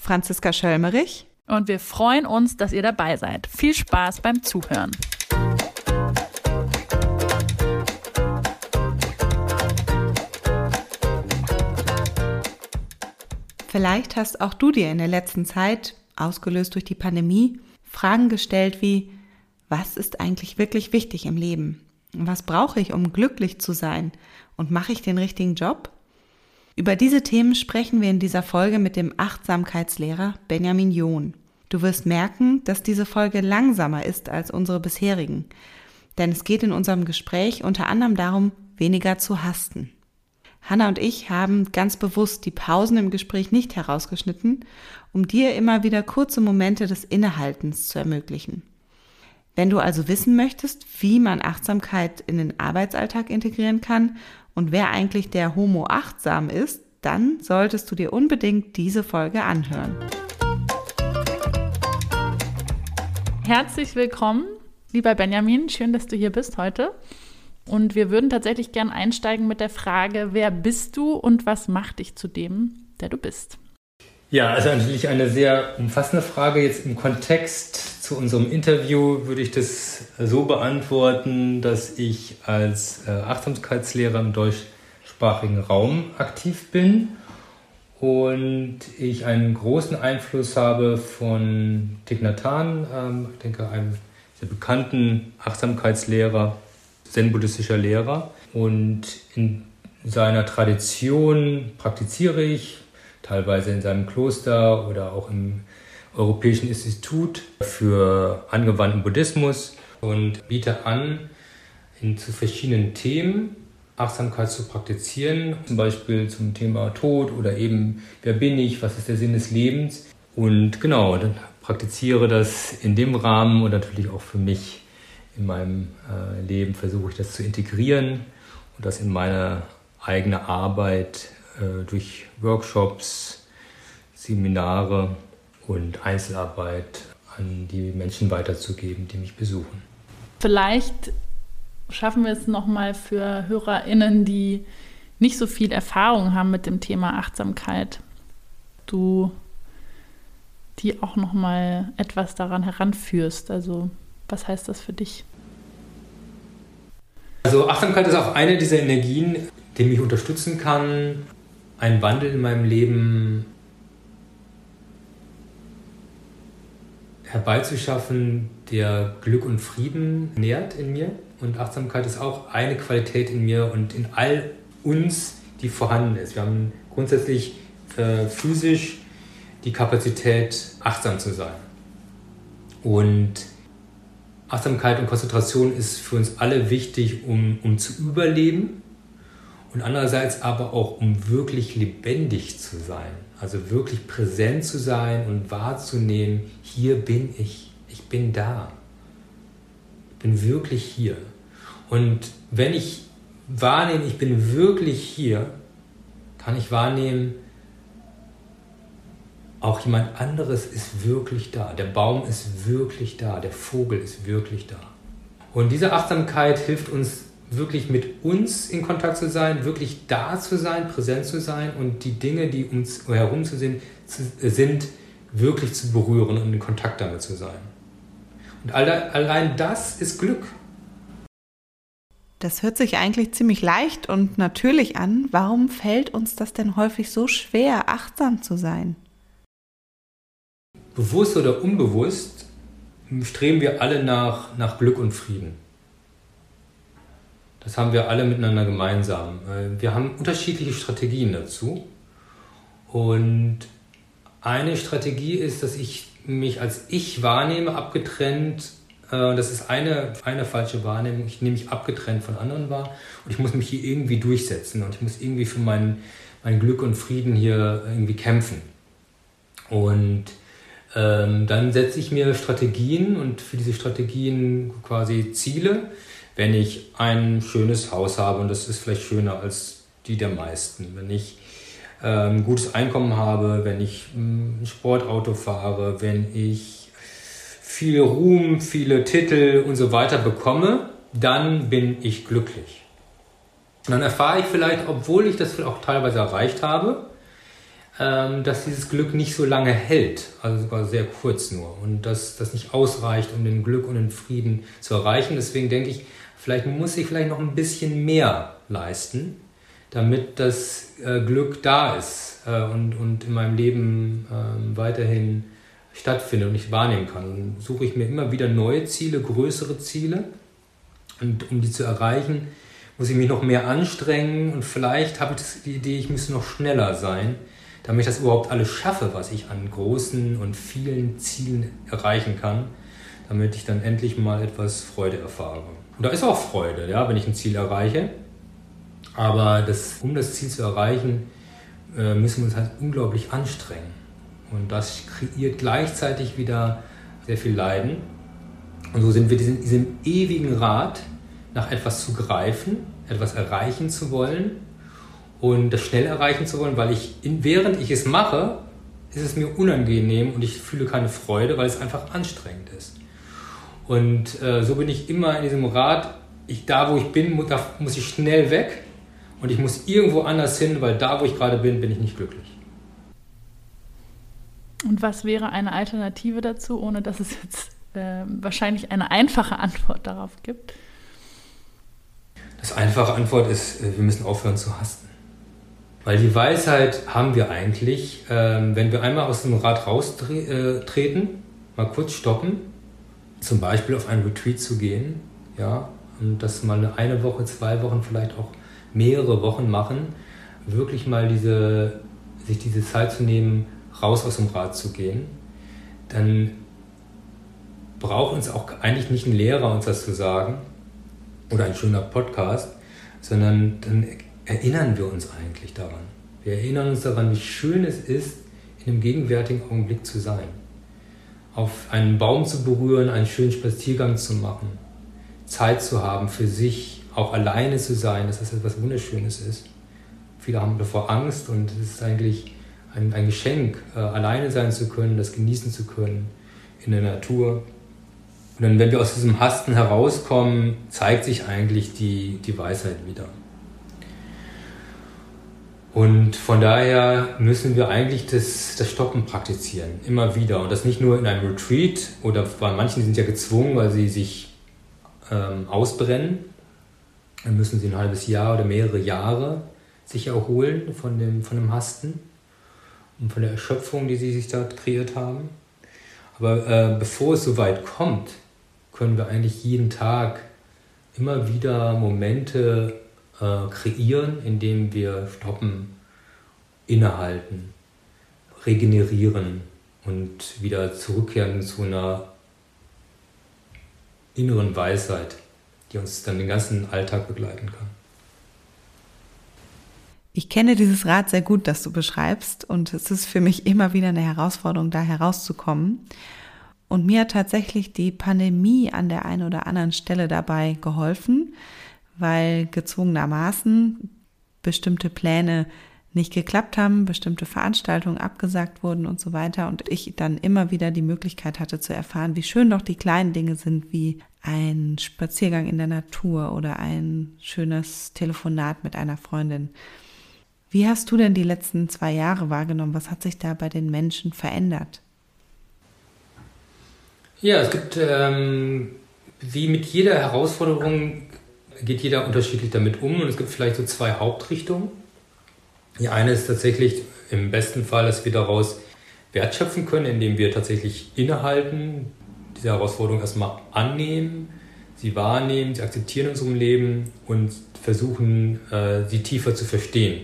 Franziska Schölmerich. Und wir freuen uns, dass ihr dabei seid. Viel Spaß beim Zuhören. Vielleicht hast auch du dir in der letzten Zeit, ausgelöst durch die Pandemie, Fragen gestellt wie, was ist eigentlich wirklich wichtig im Leben? Was brauche ich, um glücklich zu sein? Und mache ich den richtigen Job? Über diese Themen sprechen wir in dieser Folge mit dem Achtsamkeitslehrer Benjamin John. Du wirst merken, dass diese Folge langsamer ist als unsere bisherigen, denn es geht in unserem Gespräch unter anderem darum, weniger zu hasten. Hanna und ich haben ganz bewusst die Pausen im Gespräch nicht herausgeschnitten, um dir immer wieder kurze Momente des Innehaltens zu ermöglichen. Wenn du also wissen möchtest, wie man Achtsamkeit in den Arbeitsalltag integrieren kann und wer eigentlich der Homo achtsam ist, dann solltest du dir unbedingt diese Folge anhören. Herzlich willkommen, lieber Benjamin. Schön, dass du hier bist heute. Und wir würden tatsächlich gern einsteigen mit der Frage, wer bist du und was macht dich zu dem, der du bist? Ja, also natürlich eine sehr umfassende Frage. Jetzt im Kontext zu unserem Interview würde ich das so beantworten, dass ich als äh, Achtsamkeitslehrer im deutschsprachigen Raum aktiv bin und ich einen großen Einfluss habe von Thich Nhat Hanh, ähm, ich denke einem sehr bekannten Achtsamkeitslehrer, zen-buddhistischer Lehrer. Und in seiner Tradition praktiziere ich, teilweise in seinem Kloster oder auch im Europäischen Institut für angewandten Buddhismus und biete an, in, zu verschiedenen Themen Achtsamkeit zu praktizieren, zum Beispiel zum Thema Tod oder eben, wer bin ich, was ist der Sinn des Lebens. Und genau, dann praktiziere das in dem Rahmen und natürlich auch für mich in meinem äh, Leben versuche ich das zu integrieren und das in meine eigene Arbeit durch Workshops, Seminare und Einzelarbeit an die Menschen weiterzugeben, die mich besuchen. Vielleicht schaffen wir es nochmal für HörerInnen, die nicht so viel Erfahrung haben mit dem Thema Achtsamkeit. Du die auch nochmal etwas daran heranführst. Also was heißt das für dich? Also Achtsamkeit ist auch eine dieser Energien, die mich unterstützen kann, einen Wandel in meinem Leben herbeizuschaffen, der Glück und Frieden nährt in mir. Und Achtsamkeit ist auch eine Qualität in mir und in all uns, die vorhanden ist. Wir haben grundsätzlich äh, physisch die Kapazität, achtsam zu sein. Und Achtsamkeit und Konzentration ist für uns alle wichtig, um, um zu überleben und andererseits aber auch, um wirklich lebendig zu sein. Also wirklich präsent zu sein und wahrzunehmen, hier bin ich, ich bin da. Ich bin wirklich hier. Und wenn ich wahrnehme, ich bin wirklich hier, kann ich wahrnehmen, auch jemand anderes ist wirklich da. Der Baum ist wirklich da. Der Vogel ist wirklich da. Und diese Achtsamkeit hilft uns wirklich mit uns in Kontakt zu sein, wirklich da zu sein, präsent zu sein und die Dinge, die uns herum zu sind, sind wirklich zu berühren und in Kontakt damit zu sein. Und allein das ist Glück. Das hört sich eigentlich ziemlich leicht und natürlich an. Warum fällt uns das denn häufig so schwer, achtsam zu sein? bewusst oder unbewusst, streben wir alle nach, nach Glück und Frieden. Das haben wir alle miteinander gemeinsam. Wir haben unterschiedliche Strategien dazu. Und eine Strategie ist, dass ich mich als ich wahrnehme, abgetrennt. Äh, das ist eine, eine falsche Wahrnehmung. Ich nehme mich abgetrennt von anderen wahr und ich muss mich hier irgendwie durchsetzen und ich muss irgendwie für mein, mein Glück und Frieden hier irgendwie kämpfen. Und Ähm, dann setze ich mir Strategien und für diese Strategien quasi Ziele. Wenn ich ein schönes Haus habe und das ist vielleicht schöner als die der meisten, wenn ich ein ähm, gutes Einkommen habe, wenn ich mm, ein Sportauto fahre, wenn ich viel Ruhm, viele Titel und so weiter bekomme, dann bin ich glücklich. Und dann erfahre ich vielleicht, obwohl ich das auch teilweise erreicht habe, ähm, dass dieses Glück nicht so lange hält, also sogar sehr kurz nur und dass das nicht ausreicht, um den Glück und den Frieden zu erreichen. Deswegen denke ich, vielleicht muss ich vielleicht noch ein bisschen mehr leisten, damit das äh, Glück da ist äh, und, und in meinem Leben äh, weiterhin stattfindet und ich wahrnehmen kann. Dann suche ich mir immer wieder neue Ziele, größere Ziele und um die zu erreichen, muss ich mich noch mehr anstrengen und vielleicht habe ich die Idee, ich müsste noch schneller sein damit ich das überhaupt alles schaffe, was ich an großen und vielen Zielen erreichen kann, damit ich dann endlich mal etwas Freude erfahre. Und da ist auch Freude, ja, wenn ich ein Ziel erreiche. Aber das, um das Ziel zu erreichen, äh, müssen wir uns halt unglaublich anstrengen. Und das kreiert gleichzeitig wieder sehr viel Leiden. Und so sind wir in diesem ewigen Rad, nach etwas zu greifen, etwas erreichen zu wollen und das schnell erreichen zu wollen, weil ich, während ich es mache, ist es mir unangenehm und ich fühle keine Freude, weil es einfach anstrengend ist. Und äh, so bin ich immer in diesem Rad, ich, da wo ich bin, muss, da muss ich schnell weg und ich muss irgendwo anders hin, weil da wo ich gerade bin, bin ich nicht glücklich. Und was wäre eine Alternative dazu, ohne dass es jetzt äh, wahrscheinlich eine einfache Antwort darauf gibt? Das einfache Antwort ist, äh, wir müssen aufhören zu hassen. Weil die Weisheit haben wir eigentlich, ähm, wenn wir einmal aus dem Rad raustreten, mal kurz stoppen, zum Beispiel auf einen Retreat zu gehen, ja, und das mal eine Woche, zwei Wochen, vielleicht auch mehrere Wochen machen, wirklich mal diese, sich diese Zeit zu nehmen, raus aus dem Rad zu gehen, dann braucht uns auch eigentlich nicht ein Lehrer uns das zu sagen oder ein schöner Podcast, sondern dann erinnern wir uns eigentlich daran? Wir erinnern uns daran, wie schön es ist, in dem gegenwärtigen Augenblick zu sein. Auf einen Baum zu berühren, einen schönen Spaziergang zu machen, Zeit zu haben für sich, auch alleine zu sein, dass das etwas Wunderschönes ist. Viele haben davor Angst und es ist eigentlich ein, ein Geschenk, äh, alleine sein zu können, das genießen zu können in der Natur. Und dann, wenn wir aus diesem Hasten herauskommen, zeigt sich eigentlich die, die Weisheit wieder. Und von daher müssen wir eigentlich das, das Stoppen praktizieren, immer wieder. Und das nicht nur in einem Retreat oder bei manchen sind ja gezwungen, weil sie sich ähm, ausbrennen. Dann müssen sie ein halbes Jahr oder mehrere Jahre sich erholen von dem, von dem Hasten und von der Erschöpfung, die sie sich da kreiert haben. Aber äh, bevor es so weit kommt, können wir eigentlich jeden Tag immer wieder Momente äh, kreieren, indem wir stoppen, innehalten, regenerieren und wieder zurückkehren zu einer inneren Weisheit, die uns dann den ganzen Alltag begleiten kann. Ich kenne dieses Rad sehr gut, das du beschreibst, und es ist für mich immer wieder eine Herausforderung, da herauszukommen. Und mir hat tatsächlich die Pandemie an der einen oder anderen Stelle dabei geholfen, weil gezwungenermaßen bestimmte Pläne nicht geklappt haben, bestimmte Veranstaltungen abgesagt wurden und so weiter und ich dann immer wieder die Möglichkeit hatte zu erfahren, wie schön doch die kleinen Dinge sind, wie ein Spaziergang in der Natur oder ein schönes Telefonat mit einer Freundin. Wie hast du denn die letzten zwei Jahre wahrgenommen? Was hat sich da bei den Menschen verändert? Ja, es gibt ähm, wie mit jeder Herausforderung geht jeder unterschiedlich damit um und es gibt vielleicht so zwei Hauptrichtungen. Die eine ist tatsächlich im besten Fall, dass wir daraus wertschöpfen können, indem wir tatsächlich innehalten, diese Herausforderung erstmal annehmen, sie wahrnehmen, sie akzeptieren in unserem Leben und versuchen, äh, sie tiefer zu verstehen.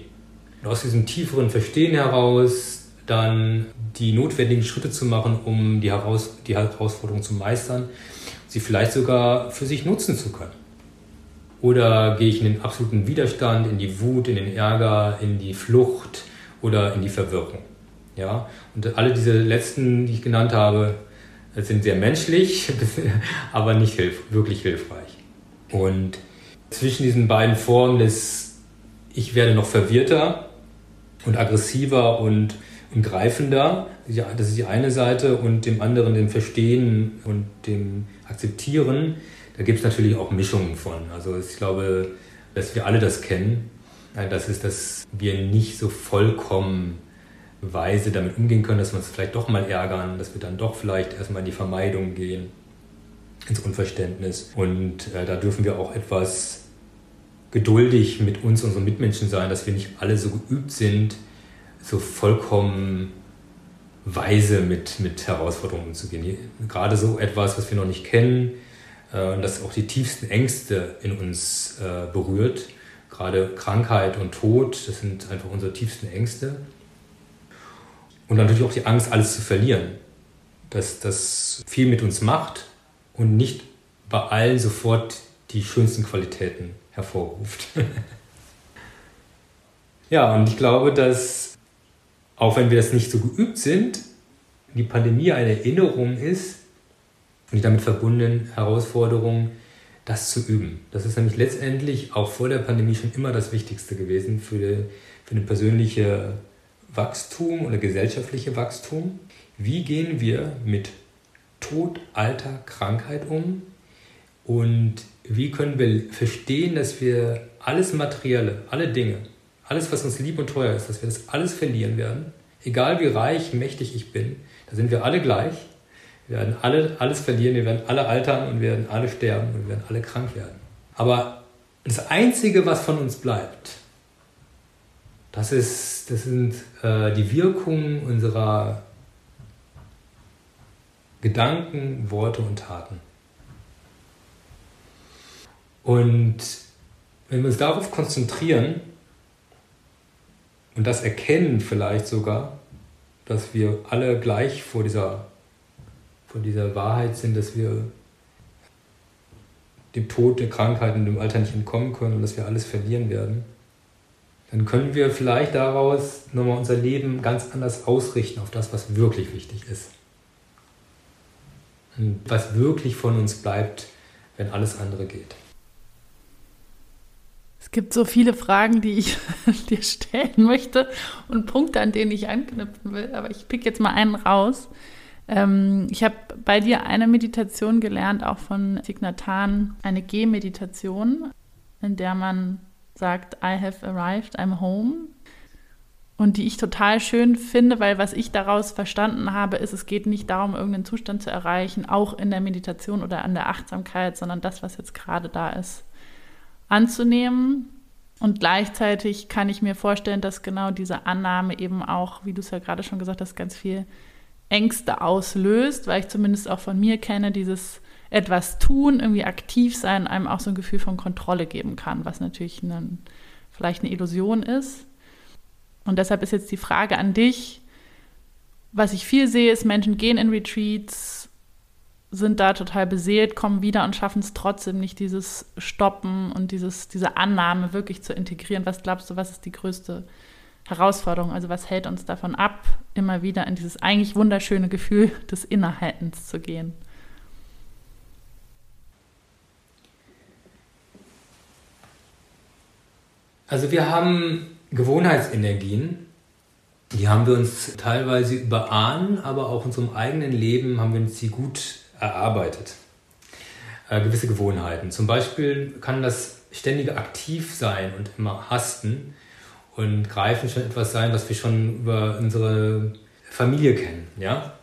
Und aus diesem tieferen Verstehen heraus dann die notwendigen Schritte zu machen, um die, Heraus die Herausforderung zu meistern, sie vielleicht sogar für sich nutzen zu können. Oder gehe ich in den absoluten Widerstand, in die Wut, in den Ärger, in die Flucht oder in die Verwirrung? Ja? Und alle diese letzten, die ich genannt habe, sind sehr menschlich, aber nicht hilf wirklich hilfreich. Und zwischen diesen beiden Formen des Ich werde noch verwirrter und aggressiver und, und greifender, das ist die eine Seite, und dem anderen dem Verstehen und dem Akzeptieren, da gibt es natürlich auch Mischungen von. Also ich glaube, dass wir alle das kennen. Das ist, dass wir nicht so vollkommen weise damit umgehen können, dass wir uns vielleicht doch mal ärgern, dass wir dann doch vielleicht erstmal in die Vermeidung gehen, ins Unverständnis. Und äh, da dürfen wir auch etwas geduldig mit uns, unseren Mitmenschen sein, dass wir nicht alle so geübt sind, so vollkommen weise mit, mit Herausforderungen umzugehen. Gerade so etwas, was wir noch nicht kennen äh, und das auch die tiefsten Ängste in uns äh, berührt. Gerade Krankheit und Tod, das sind einfach unsere tiefsten Ängste. Und natürlich auch die Angst, alles zu verlieren. Dass das viel mit uns macht und nicht bei allen sofort die schönsten Qualitäten hervorruft. ja, und ich glaube, dass auch wenn wir das nicht so geübt sind, die Pandemie eine Erinnerung ist und die damit verbundenen Herausforderungen, das zu üben. Das ist nämlich letztendlich auch vor der Pandemie schon immer das Wichtigste gewesen für, die, für eine persönliche Wachstum oder gesellschaftliche Wachstum. Wie gehen wir mit Tod, Alter, Krankheit um? Und wie können wir verstehen, dass wir alles Materielle, alle Dinge, alles, was uns lieb und teuer ist, dass wir das alles verlieren werden? Egal wie reich, mächtig ich bin, da sind wir alle gleich. Wir werden alle, alles verlieren, wir werden alle altern und wir werden alle sterben und wir werden alle krank werden. Aber das Einzige, was von uns bleibt, das, ist, das sind äh, die Wirkungen unserer Gedanken, Worte und Taten. Und wenn wir uns darauf konzentrieren und das erkennen vielleicht sogar, dass wir alle gleich vor dieser, vor dieser Wahrheit sind, dass wir dem Tod, der Krankheit und dem Alter nicht entkommen können und dass wir alles verlieren werden, dann können wir vielleicht daraus nochmal unser Leben ganz anders ausrichten auf das, was wirklich wichtig ist. Und was wirklich von uns bleibt, wenn alles andere geht. Es gibt so viele Fragen, die ich dir stellen möchte und Punkte, an denen ich anknüpfen will, aber ich pick jetzt mal einen raus. Ähm, ich habe bei dir eine Meditation gelernt, auch von Signatan, eine Gehmeditation, in der man sagt, I have arrived, I'm home. Und die ich total schön finde, weil was ich daraus verstanden habe, ist, es geht nicht darum, irgendeinen Zustand zu erreichen, auch in der Meditation oder an der Achtsamkeit, sondern das, was jetzt gerade da ist, anzunehmen. Und gleichzeitig kann ich mir vorstellen, dass genau diese Annahme eben auch, wie du es ja gerade schon gesagt hast, ganz viel Ängste auslöst, weil ich zumindest auch von mir kenne, dieses etwas tun, irgendwie aktiv sein, einem auch so ein Gefühl von Kontrolle geben kann, was natürlich eine, vielleicht eine Illusion ist. Und deshalb ist jetzt die Frage an dich, was ich viel sehe, ist, Menschen gehen in Retreats, sind da total beseelt, kommen wieder und schaffen es trotzdem nicht, dieses Stoppen und dieses, diese Annahme wirklich zu integrieren. Was glaubst du, was ist die größte Herausforderung? Also was hält uns davon ab, immer wieder in dieses eigentlich wunderschöne Gefühl des Innehaltens zu gehen? Also wir haben Gewohnheitsenergien, die haben wir uns teilweise über Ahnen, aber auch in unserem eigenen Leben haben wir uns die gut erarbeitet. Äh, gewisse Gewohnheiten. Zum Beispiel kann das ständige aktiv sein und immer hasten und greifen schon etwas sein, was wir schon über unsere Familie kennen. Ja?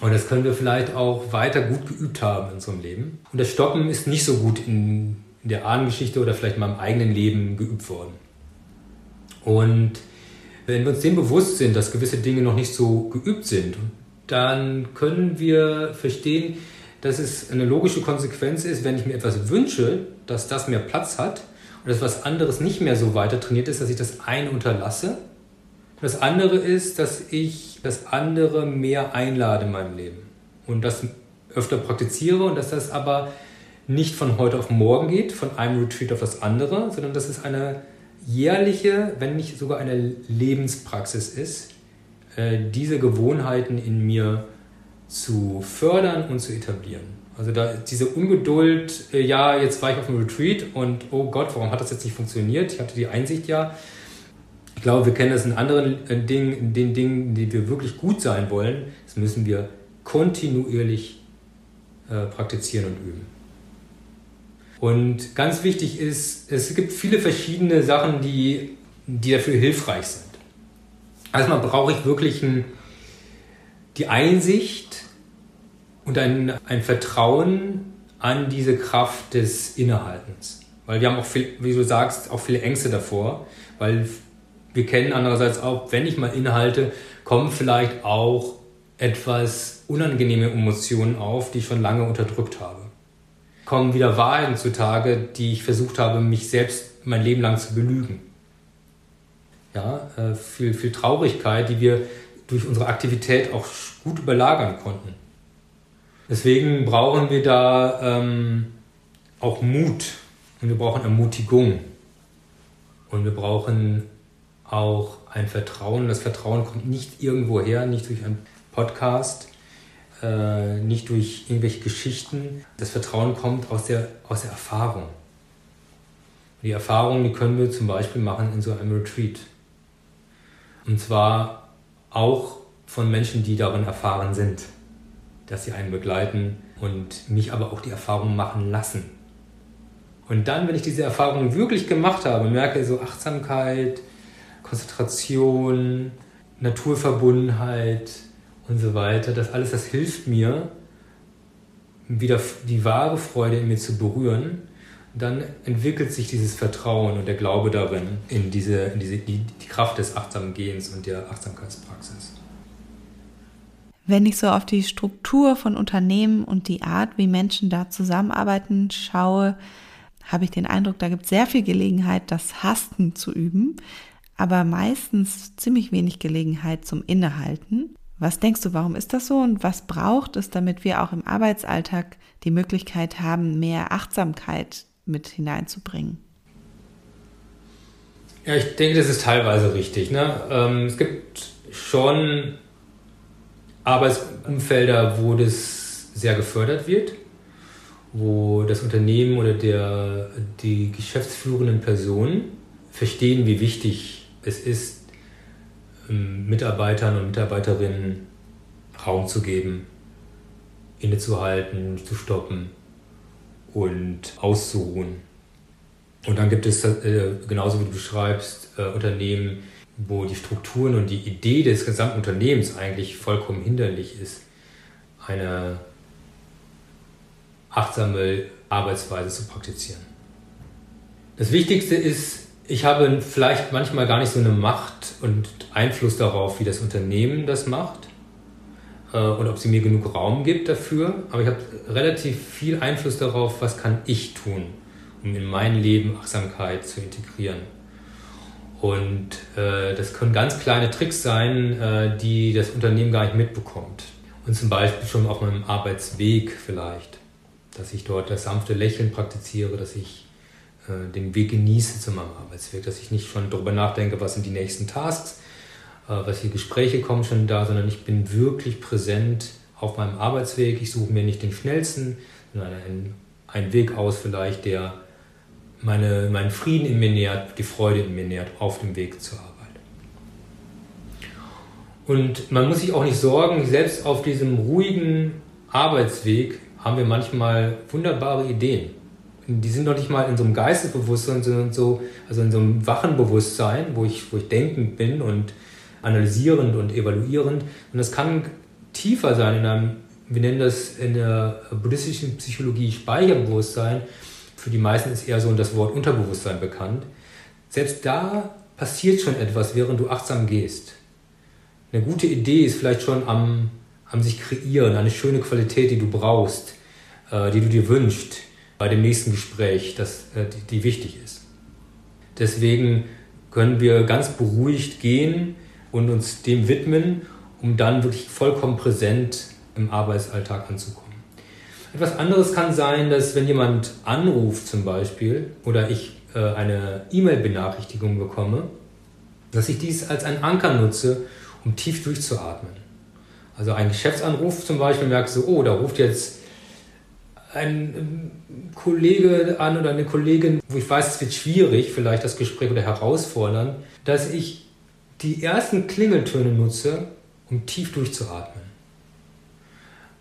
Und das können wir vielleicht auch weiter gut geübt haben in unserem Leben. Und das Stoppen ist nicht so gut in in der Ahnengeschichte oder vielleicht in meinem eigenen Leben geübt worden. Und wenn wir uns dem bewusst sind, dass gewisse Dinge noch nicht so geübt sind, dann können wir verstehen, dass es eine logische Konsequenz ist, wenn ich mir etwas wünsche, dass das mehr Platz hat und dass was anderes nicht mehr so weiter trainiert ist, dass ich das eine unterlasse. Und das andere ist, dass ich das andere mehr einlade in meinem Leben und das öfter praktiziere und dass das aber nicht von heute auf morgen geht, von einem Retreat auf das andere, sondern dass es eine jährliche, wenn nicht sogar eine Lebenspraxis ist, äh, diese Gewohnheiten in mir zu fördern und zu etablieren. Also da diese Ungeduld, äh, ja, jetzt war ich auf dem Retreat und oh Gott, warum hat das jetzt nicht funktioniert? Ich hatte die Einsicht ja. Ich glaube, wir kennen das in anderen äh, Dingen, in den Dingen, die wir wirklich gut sein wollen. Das müssen wir kontinuierlich äh, praktizieren und üben. Und ganz wichtig ist, es gibt viele verschiedene Sachen, die, die dafür hilfreich sind. Erstmal brauche ich wirklich ein, die Einsicht und ein, ein Vertrauen an diese Kraft des Innehaltens. Weil wir haben auch, viel, wie du sagst, auch viele Ängste davor, weil wir kennen andererseits auch, wenn ich mal innehalte, kommen vielleicht auch etwas unangenehme Emotionen auf, die ich schon lange unterdrückt habe. Kommen wieder Wahrheiten zutage, die ich versucht habe, mich selbst mein Leben lang zu belügen. Ja, äh, viel, viel Traurigkeit, die wir durch unsere Aktivität auch gut überlagern konnten. Deswegen brauchen wir da ähm, auch Mut und wir brauchen Ermutigung und wir brauchen auch ein Vertrauen. Das Vertrauen kommt nicht irgendwo her, nicht durch einen Podcast, äh, nicht durch irgendwelche Geschichten. Das Vertrauen kommt aus der, aus der Erfahrung. Die Erfahrung, die können wir zum Beispiel machen in so einem Retreat. Und zwar auch von Menschen, die darin erfahren sind dass sie einen begleiten und mich aber auch die Erfahrung machen lassen. Und dann, wenn ich diese Erfahrung wirklich gemacht habe, merke so Achtsamkeit, Konzentration, Naturverbundenheit und so weiter, das alles, das hilft mir, wieder die wahre Freude in mir zu berühren, dann entwickelt sich dieses Vertrauen und der Glaube darin, in diese, in diese die, die Kraft des achtsamen Gehens und der Achtsamkeitspraxis. Wenn ich so auf die Struktur von Unternehmen und die Art, wie Menschen da zusammenarbeiten, schaue, habe ich den Eindruck, da gibt es sehr viel Gelegenheit, das Hasten zu üben, aber meistens ziemlich wenig Gelegenheit zum Innehalten. Was denkst du, warum ist das so und was braucht es, damit wir auch im Arbeitsalltag die Möglichkeit haben, mehr Achtsamkeit mit hineinzubringen? Ja, ich denke, das ist teilweise richtig. Ne? Ähm, es gibt schon Arbeitsumfelder, wo das sehr gefördert wird, wo das Unternehmen oder der, die geschäftsführenden Personen verstehen, wie wichtig es ist, ähm, Mitarbeitern und Mitarbeiterinnen Raum zu geben, innezuhalten, zu stoppen und auszuruhen. Und dann gibt es, äh, genauso wie du beschreibst, äh, Unternehmen, wo die Strukturen und die Idee des gesamten Unternehmens eigentlich vollkommen hinderlich ist, eine achtsame Arbeitsweise zu praktizieren. Das Wichtigste ist, ich habe vielleicht manchmal gar nicht so eine Macht und Einfluss darauf, wie das Unternehmen das macht äh, und ob sie mir genug Raum gibt dafür, aber ich habe relativ viel Einfluss darauf, was kann ich tun, um in mein Leben Achtsamkeit zu integrieren. Und äh, das können ganz kleine Tricks sein, äh, die das Unternehmen gar nicht mitbekommt. Und zum Beispiel schon auf meinem Arbeitsweg vielleicht, dass ich dort das sanfte Lächeln praktiziere, dass ich äh, den Weg genieße zu meinem Arbeitsweg, dass ich nicht schon darüber nachdenke, was sind die nächsten Tasks, äh, was für Gespräche kommen schon da, sondern ich bin wirklich präsent auf meinem Arbeitsweg. Ich suche mir nicht den schnellsten, sondern einen, einen Weg aus vielleicht, der meine, meinen Frieden in mir nährt, die Freude in mir nährt, auf dem Weg zur Arbeit. Und man muss sich auch nicht sorgen, selbst auf diesem ruhigen Arbeitsweg haben wir manchmal wunderbare Ideen. Die sind noch nicht mal in so einem Geistesbewusstsein, sondern so, also in so einem wachen Bewusstsein, wo ich, wo ich denkend bin und analysierend und evaluierend. Und das kann tiefer sein in einem, wir nennen das in der buddhistischen Psychologie Speicherbewusstsein, für die meisten ist eher so das Wort Unterbewusstsein bekannt. Selbst da passiert schon etwas, während du achtsam gehst. Eine gute Idee ist vielleicht schon am, am sich kreieren, eine schöne Qualität, die du brauchst, äh, die du dir wünschst bei dem nächsten Gespräch, das, äh, die, die wichtig ist. Deswegen können wir ganz beruhigt gehen und uns dem widmen, um dann wirklich vollkommen präsent im Arbeitsalltag anzukommen. Etwas anderes kann sein, dass wenn jemand anruft zum Beispiel oder ich äh, eine E-Mail-Benachrichtigung bekomme, dass ich dies als einen Anker nutze, um tief durchzuatmen. Also ein Geschäftsanruf zum Beispiel, merkst du, oh, da ruft jetzt ein ähm, Kollege an oder eine Kollegin, wo ich weiß, es wird schwierig, vielleicht das Gespräch oder herausfordern, dass ich die ersten Klingeltöne nutze, um tief durchzuatmen.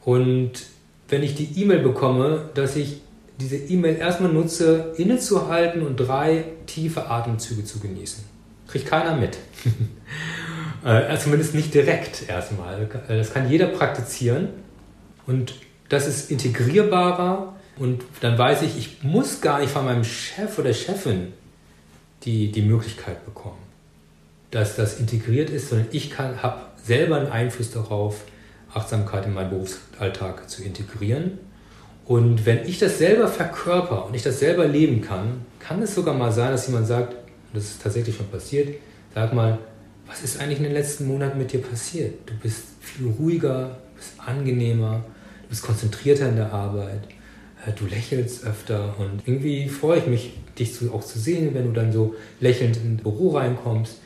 Und wenn ich die E-Mail bekomme, dass ich diese E-Mail erstmal nutze, innezuhalten und drei tiefe Atemzüge zu genießen. Kriegt keiner mit. äh, zumindest nicht direkt erstmal. Das kann jeder praktizieren. Und das ist integrierbarer. Und dann weiß ich, ich muss gar nicht von meinem Chef oder Chefin die, die Möglichkeit bekommen, dass das integriert ist, sondern ich habe selber einen Einfluss darauf, Achtsamkeit in meinen Berufsalltag zu integrieren. Und wenn ich das selber verkörper und ich das selber leben kann, kann es sogar mal sein, dass jemand sagt, und das ist tatsächlich schon passiert, sag mal, was ist eigentlich in den letzten Monaten mit dir passiert? Du bist viel ruhiger, du bist angenehmer, du bist konzentrierter in der Arbeit, äh, du lächelst öfter und irgendwie freue ich mich, dich auch zu sehen, wenn du dann so lächelnd ins Büro reinkommst.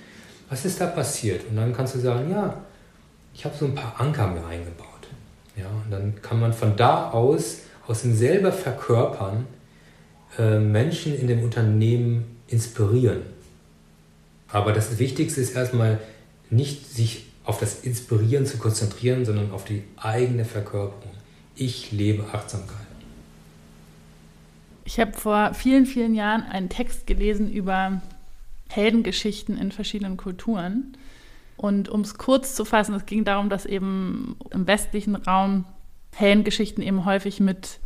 Was ist da passiert? Und dann kannst du sagen, ja, ich habe so ein paar Anker mir eingebaut. Ja, und dann kann man von da aus aus dem selber Verkörpern äh, Menschen in dem Unternehmen inspirieren. Aber das Wichtigste ist erstmal nicht sich auf das Inspirieren zu konzentrieren, sondern auf die eigene Verkörperung. Ich lebe Achtsamkeit. Ich habe vor vielen, vielen Jahren einen Text gelesen über Heldengeschichten in verschiedenen Kulturen. Und um es kurz zu fassen, es ging darum, dass eben im westlichen Raum Heldengeschichten eben häufig mit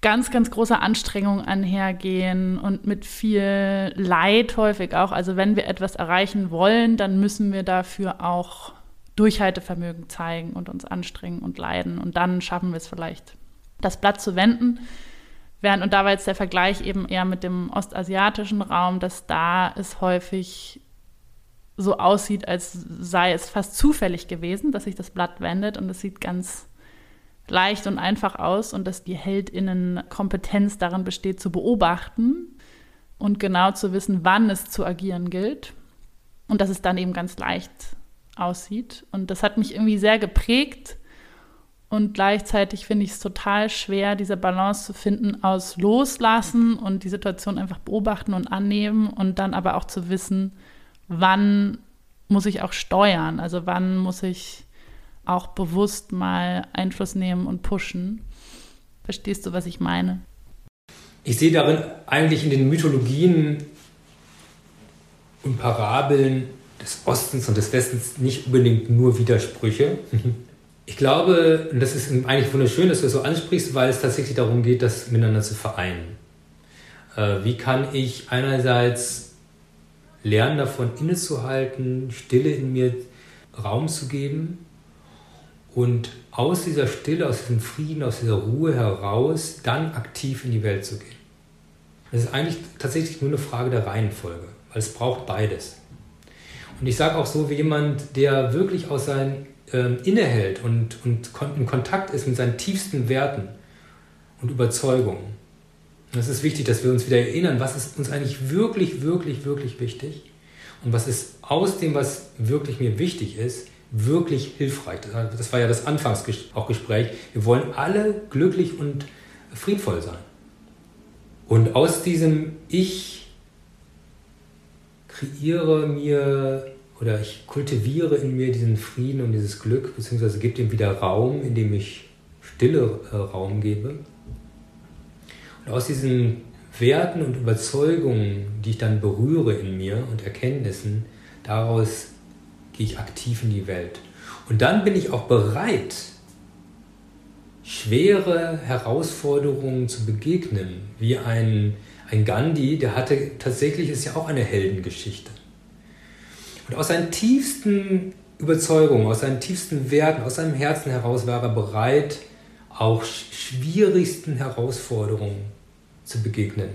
ganz, ganz großer Anstrengung einhergehen und mit viel Leid häufig auch. Also wenn wir etwas erreichen wollen, dann müssen wir dafür auch Durchhaltevermögen zeigen und uns anstrengen und leiden. Und dann schaffen wir es vielleicht, das Blatt zu wenden. Während, und da war jetzt der Vergleich eben eher mit dem ostasiatischen Raum, dass da es häufig so aussieht, als sei es fast zufällig gewesen, dass sich das Blatt wendet und es sieht ganz leicht und einfach aus und dass die Heldinnen Kompetenz darin besteht, zu beobachten und genau zu wissen, wann es zu agieren gilt und dass es dann eben ganz leicht aussieht. Und das hat mich irgendwie sehr geprägt und gleichzeitig finde ich es total schwer, diese Balance zu finden aus Loslassen und die Situation einfach beobachten und annehmen und dann aber auch zu wissen, wann muss ich auch steuern, also wann muss ich auch bewusst mal Einfluss nehmen und pushen. Verstehst du, was ich meine? Ich sehe darin eigentlich in den Mythologien und Parabeln des Ostens und des Westens nicht unbedingt nur Widersprüche. Ich glaube, und das ist eigentlich wunderschön, dass du das so ansprichst, weil es tatsächlich darum geht, das miteinander zu vereinen. Äh, wie kann ich einerseits lernen, davon innezuhalten, Stille in mir Raum zu geben und aus dieser Stille, aus diesem Frieden, aus dieser Ruhe heraus dann aktiv in die Welt zu gehen. Das ist eigentlich tatsächlich nur eine Frage der Reihenfolge, weil es braucht beides. Und ich sage auch so, wie jemand, der wirklich aus seinem ähm, innehält und, und in Kontakt ist mit seinen tiefsten Werten und Überzeugungen. Das ist wichtig, dass wir uns wieder erinnern, was ist uns eigentlich wirklich, wirklich, wirklich wichtig und was ist aus dem, was wirklich mir wichtig ist, wirklich hilfreich. Das war ja das Anfangsgespräch. Wir wollen alle glücklich und friedvoll sein. Und aus diesem Ich kreiere mir oder ich kultiviere in mir diesen Frieden und dieses Glück, beziehungsweise gebe dem wieder Raum, indem ich stille äh, Raum gebe. Und aus diesen Werten und Überzeugungen, die ich dann berühre in mir und Erkenntnissen, daraus gehe ich aktiv in die Welt. Und dann bin ich auch bereit, schwere Herausforderungen zu begegnen, wie ein, ein Gandhi, der hatte tatsächlich, ist ja auch eine Heldengeschichte. Und aus seinen tiefsten Überzeugungen, aus seinen tiefsten Werten, aus seinem Herzen heraus war er bereit, auch schwierigsten Herausforderungen zu begegnen.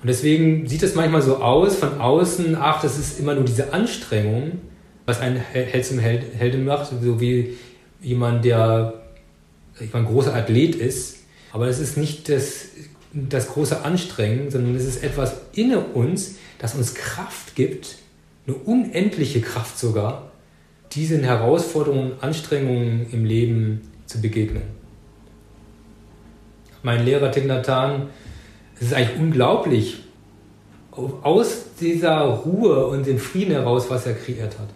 Und deswegen sieht es manchmal so aus, von außen, ach, das ist immer nur diese Anstrengung, was einen Held zum Helden macht, so wie jemand, der ich ein großer Athlet ist. Aber es ist nicht das, das große Anstrengen, sondern es ist etwas in uns, das uns Kraft gibt, eine unendliche Kraft sogar, diesen Herausforderungen Anstrengungen im Leben zu begegnen. Mein Lehrer Tignatan, es ist eigentlich unglaublich, aus dieser Ruhe und dem Frieden heraus, was er kreiert hat.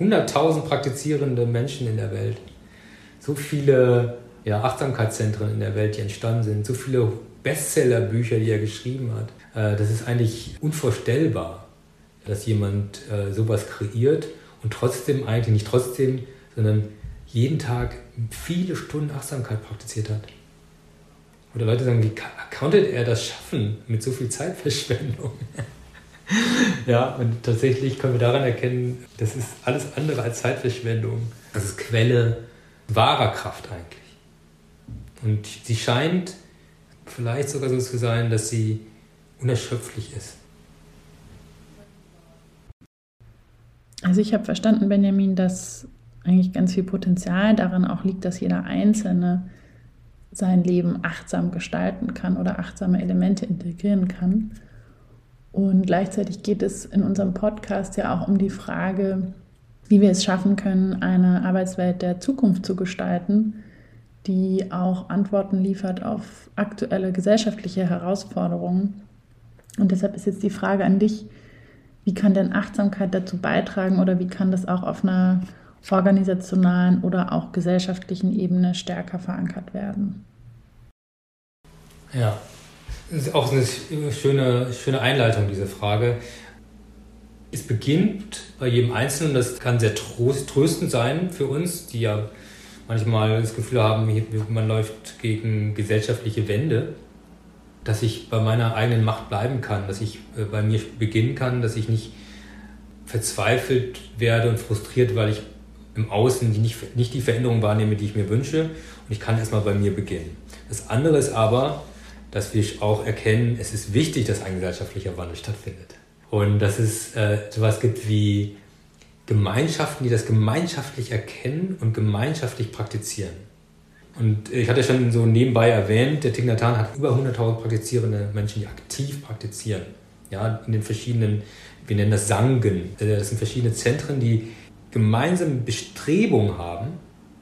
100.000 praktizierende Menschen in der Welt, so viele ja, Achtsamkeitszentren in der Welt, die entstanden sind, so viele Bestsellerbücher, die er geschrieben hat. Äh, das ist eigentlich unvorstellbar, dass jemand äh, sowas kreiert und trotzdem eigentlich nicht trotzdem, sondern jeden Tag viele Stunden Achtsamkeit praktiziert hat. Oder Leute sagen, wie konnte er das schaffen mit so viel Zeitverschwendung? ja, und tatsächlich können wir daran erkennen, das ist alles andere als Zeitverschwendung. Das ist Quelle wahrer Kraft eigentlich. Und sie scheint vielleicht sogar so zu sein, dass sie unerschöpflich ist. Also ich habe verstanden, Benjamin, dass eigentlich ganz viel Potenzial darin auch liegt, dass jeder Einzelne sein Leben achtsam gestalten kann oder achtsame Elemente integrieren kann. Und gleichzeitig geht es in unserem Podcast ja auch um die Frage, wie wir es schaffen können, eine Arbeitswelt der Zukunft zu gestalten, die auch Antworten liefert auf aktuelle gesellschaftliche Herausforderungen. Und deshalb ist jetzt die Frage an dich, wie kann denn Achtsamkeit dazu beitragen oder wie kann das auch auf einer organisationalen oder auch gesellschaftlichen Ebene stärker verankert werden? Ja, das ist auch eine schöne, schöne Einleitung, diese Frage. Es beginnt bei jedem Einzelnen, das kann sehr trost, tröstend sein für uns, die ja manchmal das Gefühl haben, man läuft gegen gesellschaftliche Wände, dass ich bei meiner eigenen Macht bleiben kann, dass ich äh, bei mir beginnen kann, dass ich nicht verzweifelt werde und frustriert, weil ich im Außen nicht, nicht die Veränderung wahrnehme, die ich mir wünsche. Und ich kann erstmal bei mir beginnen. Das andere ist aber, dass wir auch erkennen, es ist wichtig, dass ein gesellschaftlicher Wandel stattfindet. Und dass es äh, sowas gibt wie Gemeinschaften, die das gemeinschaftlich erkennen und gemeinschaftlich praktizieren. Und ich hatte schon so nebenbei erwähnt, der Tignatan hat über 100.000 praktizierende Menschen, die aktiv praktizieren. Ja, in den verschiedenen, wir nennen das Sangen. Äh, das sind verschiedene Zentren, die gemeinsam Bestrebungen haben,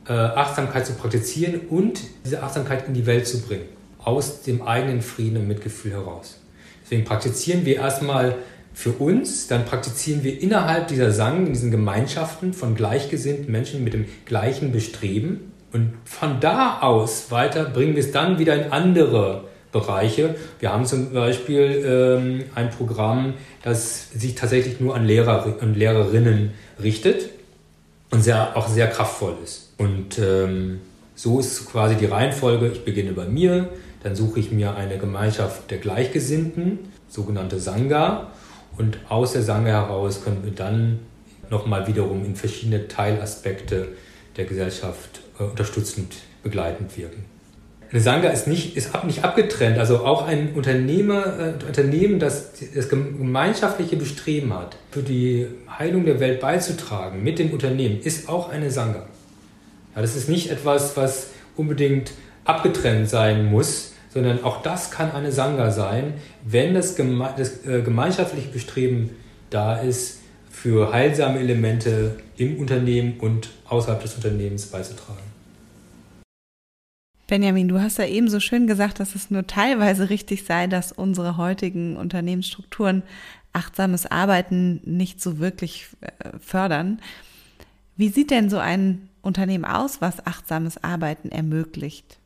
äh, Achtsamkeit zu praktizieren und diese Achtsamkeit in die Welt zu bringen. Aus dem eigenen Frieden und Mitgefühl heraus. Deswegen praktizieren wir erstmal für uns, dann praktizieren wir innerhalb dieser Sang, in diesen Gemeinschaften von gleichgesinnten Menschen mit dem gleichen Bestreben. Und von da aus weiter bringen wir es dann wieder in andere Bereiche. Wir haben zum Beispiel ähm, ein Programm, das sich tatsächlich nur an Lehrer und Lehrerinnen richtet und sehr, auch sehr kraftvoll ist. Und ähm, so ist quasi die Reihenfolge. Ich beginne bei mir, dann suche ich mir eine Gemeinschaft der Gleichgesinnten, sogenannte Sangha. Und aus der Sange heraus können wir dann nochmal wiederum in verschiedene Teilaspekte der Gesellschaft äh, unterstützend begleitend wirken. Eine Sangha ist nicht, ist ab, nicht abgetrennt, also auch ein Unternehmer, äh, Unternehmen, das das gemeinschaftliche Bestreben hat, für die Heilung der Welt beizutragen mit dem Unternehmen, ist auch eine Sangha. Ja, das ist nicht etwas, was unbedingt abgetrennt sein muss, sondern auch das kann eine Sangha sein, wenn das, geme das äh, gemeinschaftliche Bestreben da ist, für heilsame Elemente im Unternehmen und außerhalb des Unternehmens beizutragen. Benjamin, du hast ja eben so schön gesagt, dass es nur teilweise richtig sei, dass unsere heutigen Unternehmensstrukturen achtsames Arbeiten nicht so wirklich äh, fördern. Wie sieht denn so ein Unternehmen aus, was achtsames Arbeiten ermöglicht?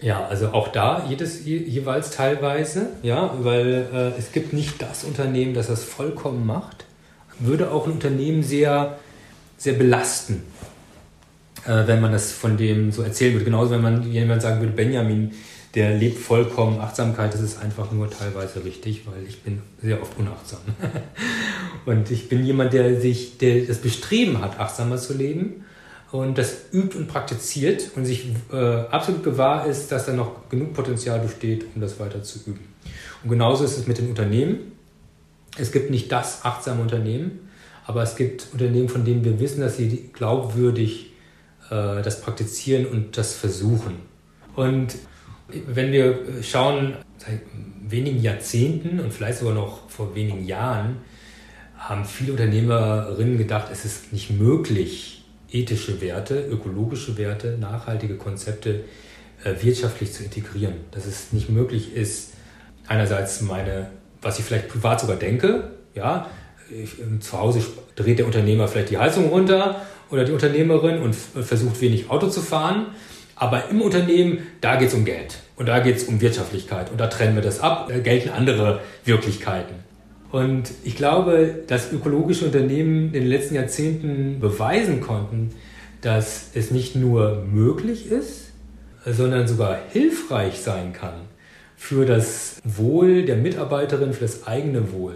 Ja, also auch da jedes je, jeweils teilweise, ja, weil äh, es gibt nicht das Unternehmen, das das vollkommen macht. Würde auch ein Unternehmen sehr, sehr belasten, äh, wenn man das von dem so erzählen würde. Genauso, wenn man jemand sagen würde, Benjamin, der lebt vollkommen Achtsamkeit, das ist einfach nur teilweise richtig, weil ich bin sehr oft unachtsam. und ich bin jemand, der sich, der das Bestreben hat, achtsamer zu leben und das übt und praktiziert und sich äh, absolut gewahr ist, dass da noch genug Potenzial besteht, um das weiter zu üben. Und genauso ist es mit den Unternehmen. Es gibt nicht das achtsame Unternehmen, aber es gibt Unternehmen, von denen wir wissen, dass sie glaubwürdig das praktizieren und das versuchen. Und wenn wir schauen, seit wenigen Jahrzehnten und vielleicht sogar noch vor wenigen Jahren, haben viele Unternehmerinnen gedacht, es ist nicht möglich, ethische Werte, ökologische Werte, nachhaltige Konzepte äh, wirtschaftlich zu integrieren. Dass es nicht möglich ist, einerseits meine, was ich vielleicht privat sogar denke, ja, ich, ähm, zu Hause dreht der Unternehmer vielleicht die Heizung runter oder die Unternehmerin und versucht wenig Auto zu fahren. Aber im Unternehmen, da geht es um Geld und da geht es um Wirtschaftlichkeit und da trennen wir das ab, da gelten andere Wirklichkeiten. Und ich glaube, dass ökologische Unternehmen in den letzten Jahrzehnten beweisen konnten, dass es nicht nur möglich ist, sondern sogar hilfreich sein kann für das Wohl der Mitarbeiterin, für das eigene Wohl.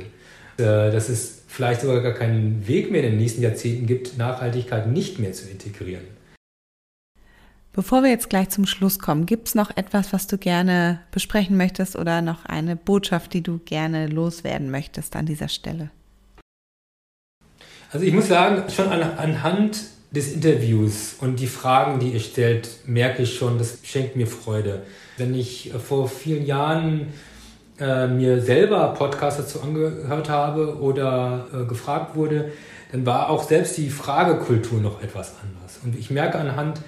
Äh, dass es vielleicht sogar gar keinen Weg mehr in den nächsten Jahrzehnten gibt, Nachhaltigkeit nicht mehr zu integrieren. Bevor wir jetzt gleich zum Schluss kommen, gibt es noch etwas, was du gerne besprechen möchtest oder noch eine Botschaft, die du gerne loswerden möchtest an dieser Stelle? Also ich muss sagen, schon an, anhand des Interviews und die Fragen, die ihr stellt, merke ich schon, das schenkt mir Freude. Wenn ich vor vielen Jahren äh, mir selber Podcasts dazu angehört habe oder äh, gefragt wurde, dann war auch selbst die Fragekultur noch etwas anders. Und ich merke anhand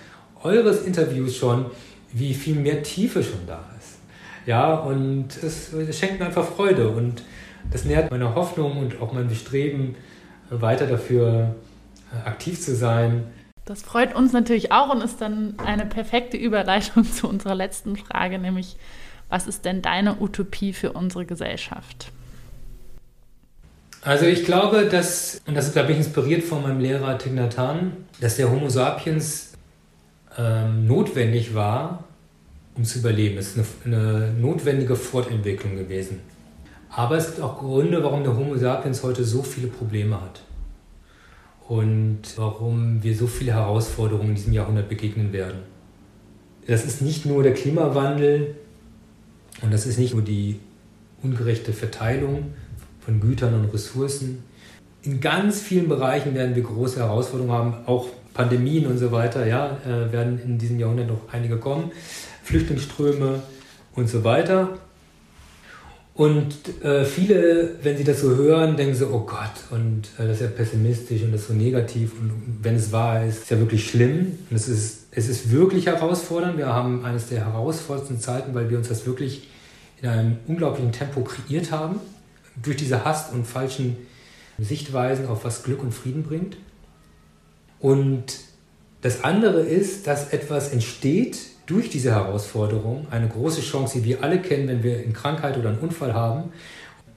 eures Interviews schon, wie viel mehr Tiefe schon da ist. Ja, und es, es schenkt mir einfach Freude und das nährt meine Hoffnung und auch mein Bestreben, weiter dafür äh, aktiv zu sein. Das freut uns natürlich auch und ist dann eine perfekte Überleitung zu unserer letzten Frage, nämlich was ist denn deine Utopie für unsere Gesellschaft? Also ich glaube, dass, und das ist, glaube ich, inspiriert von meinem Lehrer Tignatan, dass der Homo sapiens ähm, notwendig war, um zu überleben. Es ist eine, eine, notwendige Fortentwicklung gewesen. Aber es gibt auch Gründe, warum der Homo sapiens heute so viele Probleme hat. Und warum wir so viele Herausforderungen in diesem Jahrhundert begegnen werden. Das ist nicht nur der Klimawandel und das ist nicht nur die ungerechte Verteilung von Gütern und Ressourcen. In ganz vielen Bereichen werden wir große Herausforderungen haben, auch Pandemien und so weiter, ja, äh, werden in diesem Jahrhundert noch einige kommen, Flüchtlingsströme und so weiter. Und äh, viele, wenn sie das so hören, denken so, oh Gott, und äh, das ist ja pessimistisch und das ist so negativ. Und wenn es wahr ist, ist ja wirklich schlimm. Und es ist, es ist wirklich herausfordernd. Wir haben eines der herausforderndsten Zeiten, weil wir uns das wirklich in einem unglaublichen Tempo kreiert haben. Durch diese Hass und falschen Sichtweisen auf was Glück und Frieden bringt. Und das andere ist, dass etwas entsteht durch diese Herausforderung, eine große Chance, die wir alle kennen, wenn wir eine Krankheit oder einen Unfall haben.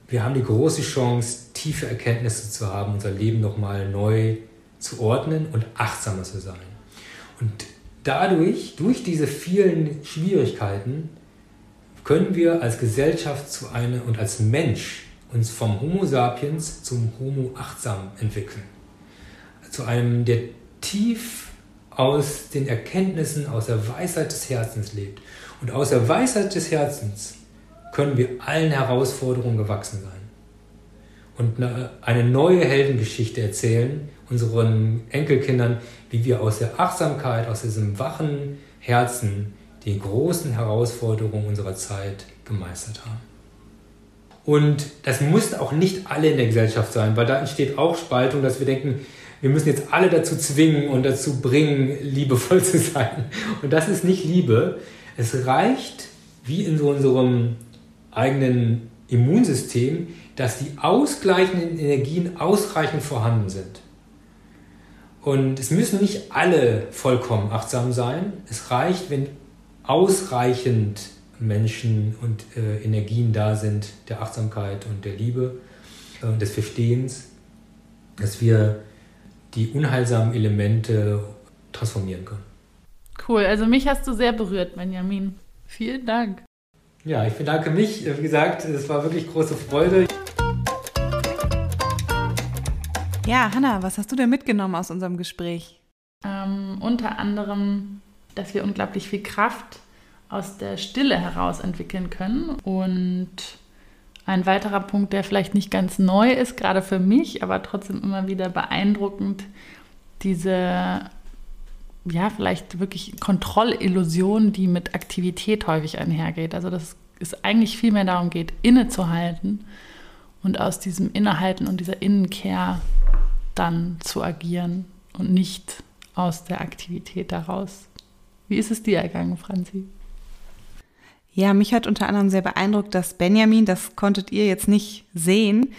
Wir haben die große Chance, tiefe Erkenntnisse zu haben, unser Leben nochmal neu zu ordnen und achtsamer zu sein. Und dadurch, durch diese vielen Schwierigkeiten, können wir als Gesellschaft zu einer und als Mensch uns vom Homo sapiens zum Homo achtsam entwickeln. Zu einem, der tief aus den Erkenntnissen, aus der Weisheit des Herzens lebt. Und aus der Weisheit des Herzens können wir allen Herausforderungen gewachsen sein. Und eine neue Heldengeschichte erzählen, unseren Enkelkindern, wie wir aus der Achtsamkeit, aus diesem wachen Herzen die großen Herausforderungen unserer Zeit gemeistert haben. Und das muss auch nicht alle in der Gesellschaft sein, weil da entsteht auch Spaltung, dass wir denken, wir müssen jetzt alle dazu zwingen und dazu bringen, liebevoll zu sein. Und das ist nicht Liebe. Es reicht, wie in so unserem eigenen Immunsystem, dass die ausgleichenden Energien ausreichend vorhanden sind. Und es müssen nicht alle vollkommen achtsam sein. Es reicht, wenn ausreichend Menschen und äh, Energien da sind, der Achtsamkeit und der Liebe und äh, des Verstehens, dass wir die unheilsamen Elemente transformieren können. Cool, also mich hast du sehr berührt, Benjamin. Vielen Dank. Ja, ich bedanke mich. Wie gesagt, es war wirklich große Freude. Ja, Hanna, was hast du denn mitgenommen aus unserem Gespräch? Ähm, unter anderem, dass wir unglaublich viel Kraft aus der Stille heraus entwickeln können und ein weiterer Punkt, der vielleicht nicht ganz neu ist, gerade für mich, aber trotzdem immer wieder beeindruckend, diese, ja, vielleicht wirklich Kontrollillusion, die mit Aktivität häufig einhergeht. Also, dass es eigentlich viel mehr darum geht, innezuhalten und aus diesem Innehalten und dieser Innenkehr dann zu agieren und nicht aus der Aktivität daraus. Wie ist es dir ergangen, Franzi? Ja, mich hat unter anderem sehr beeindruckt, dass Benjamin, das konntet ihr jetzt nicht sehen,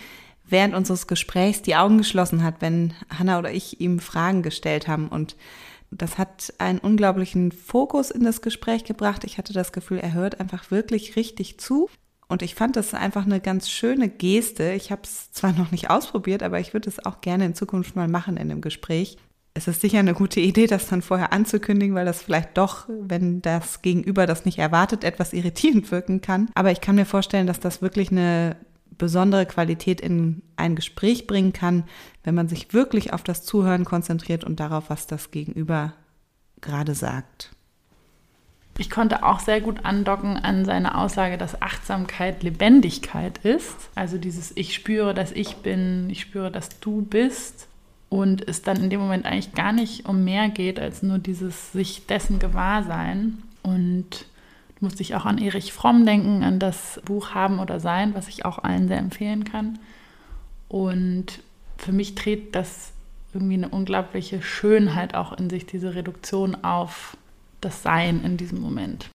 während unseres Gesprächs die Augen geschlossen hat, wenn Hanna oder ich ihm Fragen gestellt haben. Und das hat einen unglaublichen Fokus in das Gespräch gebracht. Ich hatte das Gefühl, er hört einfach wirklich richtig zu. Und ich fand das einfach eine ganz schöne Geste. Ich habe es zwar noch nicht ausprobiert, aber ich würde es auch gerne in Zukunft mal machen in einem Gespräch. Es ist sicher eine gute Idee, das dann vorher anzukündigen, weil das vielleicht doch, wenn das Gegenüber das nicht erwartet, etwas irritierend wirken kann. Aber ich kann mir vorstellen, dass das wirklich eine besondere Qualität in ein Gespräch bringen kann, wenn man sich wirklich auf das Zuhören konzentriert und darauf, was das Gegenüber gerade sagt. Ich konnte auch sehr gut andocken an seine Aussage, dass Achtsamkeit Lebendigkeit ist. Also dieses Ich spüre, dass ich bin, ich spüre, dass du bist. Und es dann in dem Moment eigentlich gar nicht um mehr geht, als nur dieses sich dessen Gewahrsein. Und musste ich auch an Erich Fromm denken, an das Buch Haben oder Sein, was ich auch allen sehr empfehlen kann. Und für mich trägt das irgendwie eine unglaubliche Schönheit auch in sich, diese Reduktion auf das Sein in diesem Moment.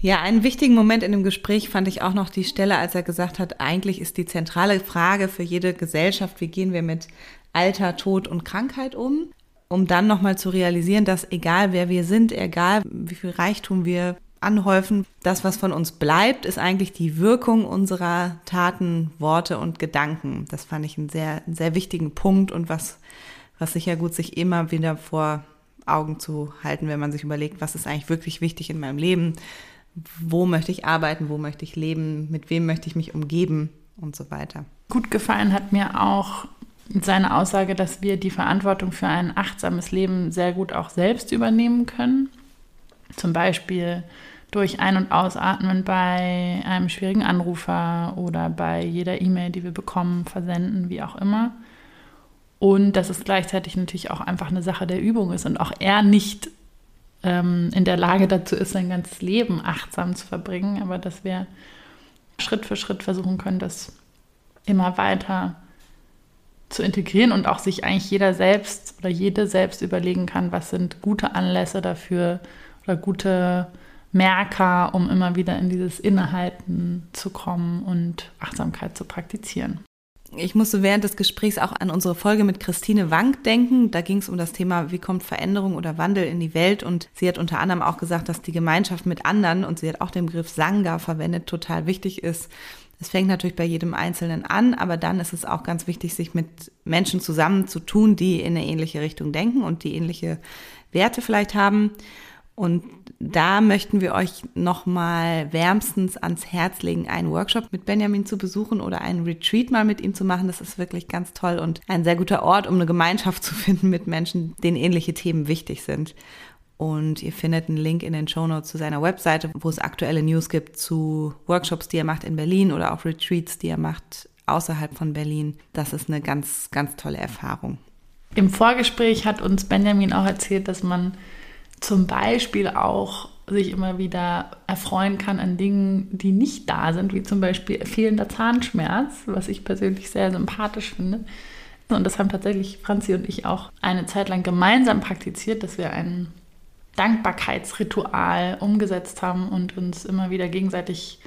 Ja, einen wichtigen Moment in dem Gespräch fand ich auch noch die Stelle, als er gesagt hat, eigentlich ist die zentrale Frage für jede Gesellschaft, wie gehen wir mit Alter, Tod und Krankheit um? Um dann nochmal zu realisieren, dass egal wer wir sind, egal wie viel Reichtum wir anhäufen. Das, was von uns bleibt, ist eigentlich die Wirkung unserer Taten, Worte und Gedanken. Das fand ich einen sehr, sehr wichtigen Punkt und was, was sicher gut sich immer wieder vor Augen zu halten, wenn man sich überlegt, was ist eigentlich wirklich wichtig in meinem Leben, wo möchte ich arbeiten, wo möchte ich leben, mit wem möchte ich mich umgeben und so weiter. Gut gefallen hat mir auch seine Aussage, dass wir die Verantwortung für ein achtsames Leben sehr gut auch selbst übernehmen können. Zum Beispiel durch Ein- und Ausatmen bei einem schwierigen Anrufer oder bei jeder E-Mail, die wir bekommen, versenden, wie auch immer. Und dass es gleichzeitig natürlich auch einfach eine Sache der Übung ist und auch er nicht ähm, in der Lage dazu ist, sein ganzes Leben achtsam zu verbringen, aber dass wir Schritt für Schritt versuchen können, das immer weiter zu integrieren und auch sich eigentlich jeder selbst oder jede selbst überlegen kann, was sind gute Anlässe dafür oder gute Merker, um immer wieder in dieses Innehalten zu kommen und Achtsamkeit zu praktizieren. Ich musste während des Gesprächs auch an unsere Folge mit Christine Wank denken. Da ging es um das Thema, wie kommt Veränderung oder Wandel in die Welt? Und sie hat unter anderem auch gesagt, dass die Gemeinschaft mit anderen, und sie hat auch den Begriff Sangha verwendet, total wichtig ist. Es fängt natürlich bei jedem Einzelnen an, aber dann ist es auch ganz wichtig, sich mit Menschen zusammenzutun, die in eine ähnliche Richtung denken und die ähnliche Werte vielleicht haben. Und da möchten wir euch nochmal wärmstens ans Herz legen, einen Workshop mit Benjamin zu besuchen oder einen Retreat mal mit ihm zu machen. Das ist wirklich ganz toll und ein sehr guter Ort, um eine Gemeinschaft zu finden mit Menschen, denen ähnliche Themen wichtig sind. Und ihr findet einen Link in den Show Notes zu seiner Webseite, wo es aktuelle News gibt zu Workshops, die er macht in Berlin oder auch Retreats, die er macht außerhalb von Berlin. Das ist eine ganz, ganz tolle Erfahrung. Im Vorgespräch hat uns Benjamin auch erzählt, dass man zum Beispiel auch sich immer wieder erfreuen kann an Dingen, die nicht da sind, wie zum Beispiel fehlender Zahnschmerz, was ich persönlich sehr sympathisch finde. Und das haben tatsächlich Franzi und ich auch eine Zeit lang gemeinsam praktiziert, dass wir ein Dankbarkeitsritual umgesetzt haben und uns immer wieder gegenseitig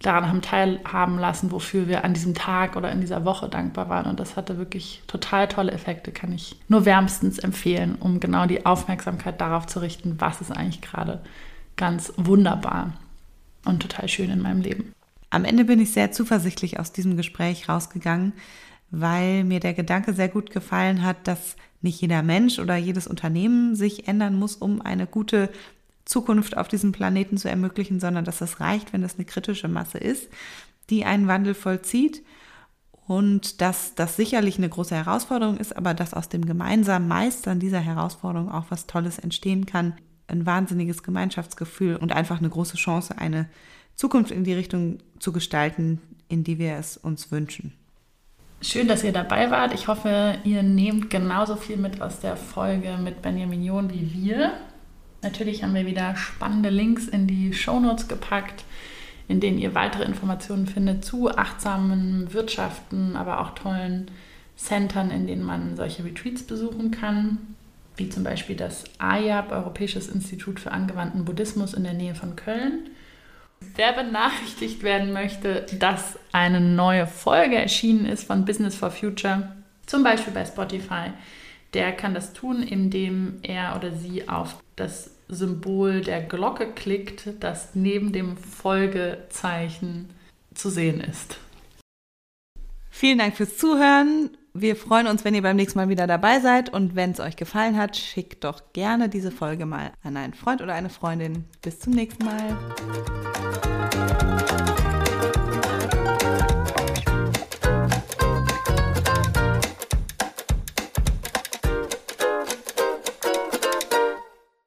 daran haben teilhaben lassen, wofür wir an diesem Tag oder in dieser Woche dankbar waren. Und das hatte wirklich total tolle Effekte, kann ich nur wärmstens empfehlen, um genau die Aufmerksamkeit darauf zu richten, was ist eigentlich gerade ganz wunderbar und total schön in meinem Leben. Am Ende bin ich sehr zuversichtlich aus diesem Gespräch rausgegangen, weil mir der Gedanke sehr gut gefallen hat, dass nicht jeder Mensch oder jedes Unternehmen sich ändern muss, um eine gute Zukunft auf diesem Planeten zu ermöglichen, sondern dass es reicht, wenn es eine kritische Masse ist, die einen Wandel vollzieht und dass das sicherlich eine große Herausforderung ist, aber dass aus dem gemeinsamen Meistern dieser Herausforderung auch was Tolles entstehen kann, ein wahnsinniges Gemeinschaftsgefühl und einfach eine große Chance, eine Zukunft in die Richtung zu gestalten, in die wir es uns wünschen. Schön, dass ihr dabei wart. Ich hoffe, ihr nehmt genauso viel mit aus der Folge mit Benjamin John wie wir. Natürlich haben wir wieder spannende Links in die Show Notes gepackt, in denen ihr weitere Informationen findet zu achtsamen Wirtschaften, aber auch tollen Centern, in denen man solche Retreats besuchen kann, wie zum Beispiel das AYAB, Europäisches Institut für angewandten Buddhismus in der Nähe von Köln. Wer benachrichtigt werden möchte, dass eine neue Folge erschienen ist von Business for Future, zum Beispiel bei Spotify, der kann das tun, indem er oder sie auf das Symbol der Glocke klickt, das neben dem Folgezeichen zu sehen ist. Vielen Dank fürs Zuhören. Wir freuen uns, wenn ihr beim nächsten Mal wieder dabei seid. Und wenn es euch gefallen hat, schickt doch gerne diese Folge mal an einen Freund oder eine Freundin. Bis zum nächsten Mal.